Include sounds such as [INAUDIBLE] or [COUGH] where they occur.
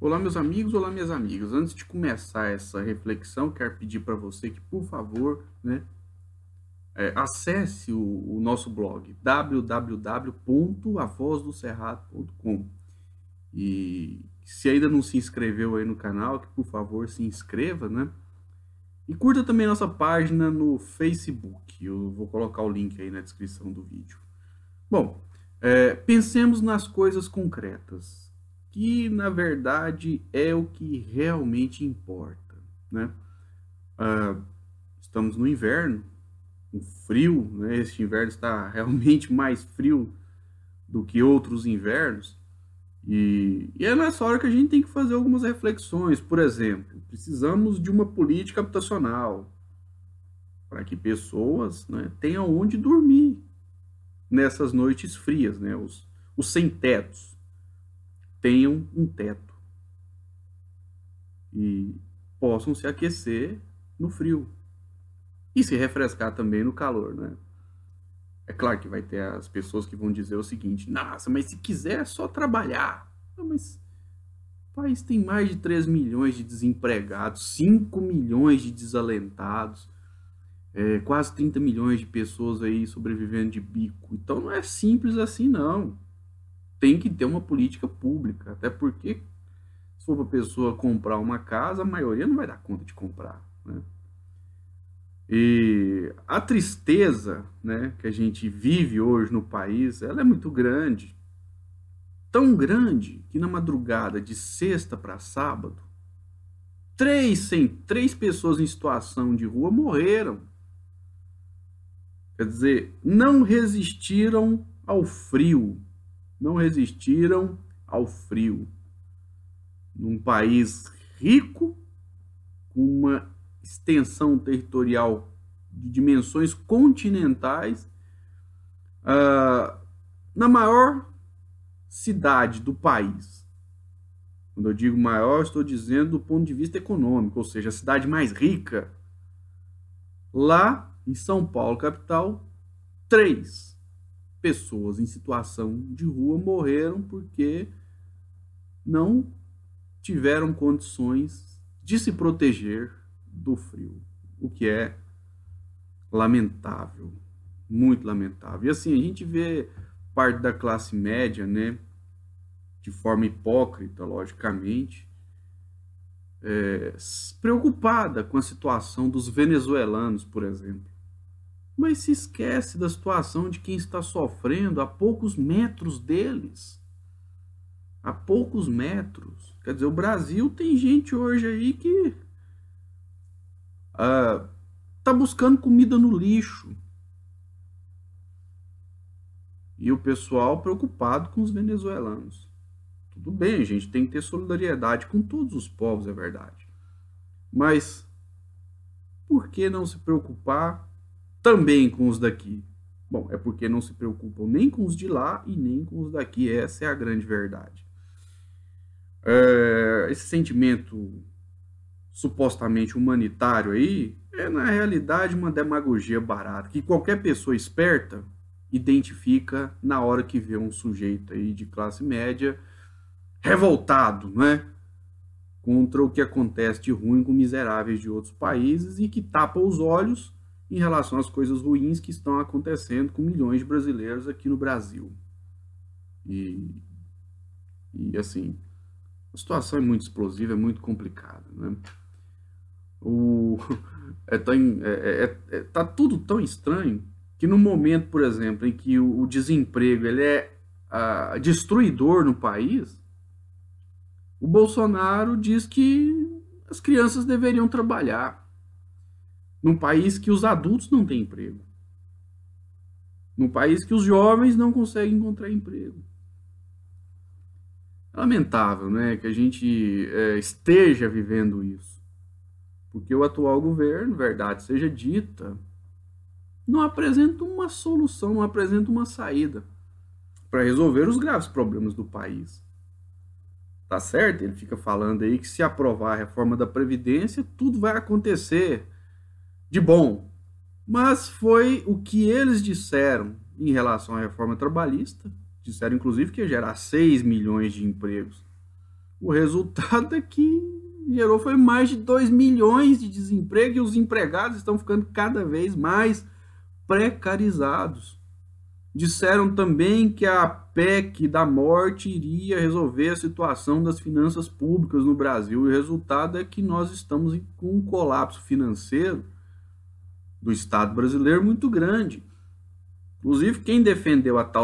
Olá, meus amigos, olá, minhas amigas. Antes de começar essa reflexão, quero pedir para você que, por favor, né, é, acesse o, o, nosso blog www.avozdocerrado.com e se ainda não se inscreveu aí no canal, que por favor se inscreva, né? E curta também nossa página no Facebook. Eu vou colocar o link aí na descrição do vídeo. Bom, é, pensemos nas coisas concretas que na verdade é o que realmente importa, né? Ah, estamos no inverno, um frio, né? Este inverno está [LAUGHS] realmente mais frio do que outros invernos e, e é nessa hora que a gente tem que fazer algumas reflexões. Por exemplo, precisamos de uma política habitacional para que pessoas né, tenham onde dormir nessas noites frias, né? Os, os sem tetos tenham um teto e possam se aquecer no frio e se refrescar também no calor, né? É claro que vai ter as pessoas que vão dizer o seguinte: nossa, mas se quiser é só trabalhar. Não, mas o país tem mais de 3 milhões de desempregados, 5 milhões de desalentados, é, quase 30 milhões de pessoas aí sobrevivendo de bico. Então não é simples assim, não tem que ter uma política pública, até porque se for para a pessoa comprar uma casa, a maioria não vai dar conta de comprar, né? E a tristeza, né, que a gente vive hoje no país, ela é muito grande. Tão grande que na madrugada de sexta para sábado, três, sem, três pessoas em situação de rua morreram. Quer dizer, não resistiram ao frio, não resistiram ao frio. Num país rico, com uma extensão territorial de dimensões continentais, uh, na maior cidade do país. Quando eu digo maior, estou dizendo do ponto de vista econômico, ou seja, a cidade mais rica. Lá em São Paulo, capital, três pessoas em situação de rua morreram porque não tiveram condições de se proteger do frio, o que é lamentável, muito lamentável. E assim, a gente vê parte da classe média, né, de forma hipócrita, logicamente, é, preocupada com a situação dos venezuelanos, por exemplo mas se esquece da situação de quem está sofrendo a poucos metros deles. A poucos metros. Quer dizer, o Brasil tem gente hoje aí que uh, tá buscando comida no lixo. E o pessoal preocupado com os venezuelanos. Tudo bem, a gente tem que ter solidariedade com todos os povos, é verdade. Mas por que não se preocupar também com os daqui? Bom, é porque não se preocupam nem com os de lá e nem com os daqui. Essa é a grande verdade. É, esse sentimento supostamente humanitário aí é, na realidade, uma demagogia barata que qualquer pessoa esperta identifica na hora que vê um sujeito aí de classe média revoltado, né? Contra o que acontece de ruim com miseráveis de outros países e que tapa os olhos em relação às coisas ruins que estão acontecendo com milhões de brasileiros aqui no Brasil. E, e assim, a situação é muito explosiva, é muito complicada. Né? O, [LAUGHS] é tão, é, é, é, é, tá tudo tão estranho que no momento, por exemplo, em que o, o desemprego ele é a, destruidor no país, o Bolsonaro diz que as crianças deveriam trabalhar num país que os adultos não têm emprego. Num país que os jovens não conseguem encontrar emprego. É lamentável né, que a gente é, esteja vivendo isso. Porque o atual governo, verdade seja dita, não apresenta uma solução, não apresenta uma saída para resolver os graves problemas do país. Tá certo? Ele fica falando aí que se aprovar a reforma da Previdência, tudo vai acontecer de bom, mas foi o que eles disseram em relação à reforma trabalhista. Disseram, inclusive, que ia gerar 6 milhões de empregos. O resultado é que gerou foi mais de 2 milhões de desemprego e os empregados estão ficando cada vez mais precarizados. Disseram também que a PEC da morte iria resolver a situação das finanças públicas no Brasil. E o resultado é que nós estamos com um colapso financeiro do Estado brasileiro muito grande. Inclusive, quem defendeu a tal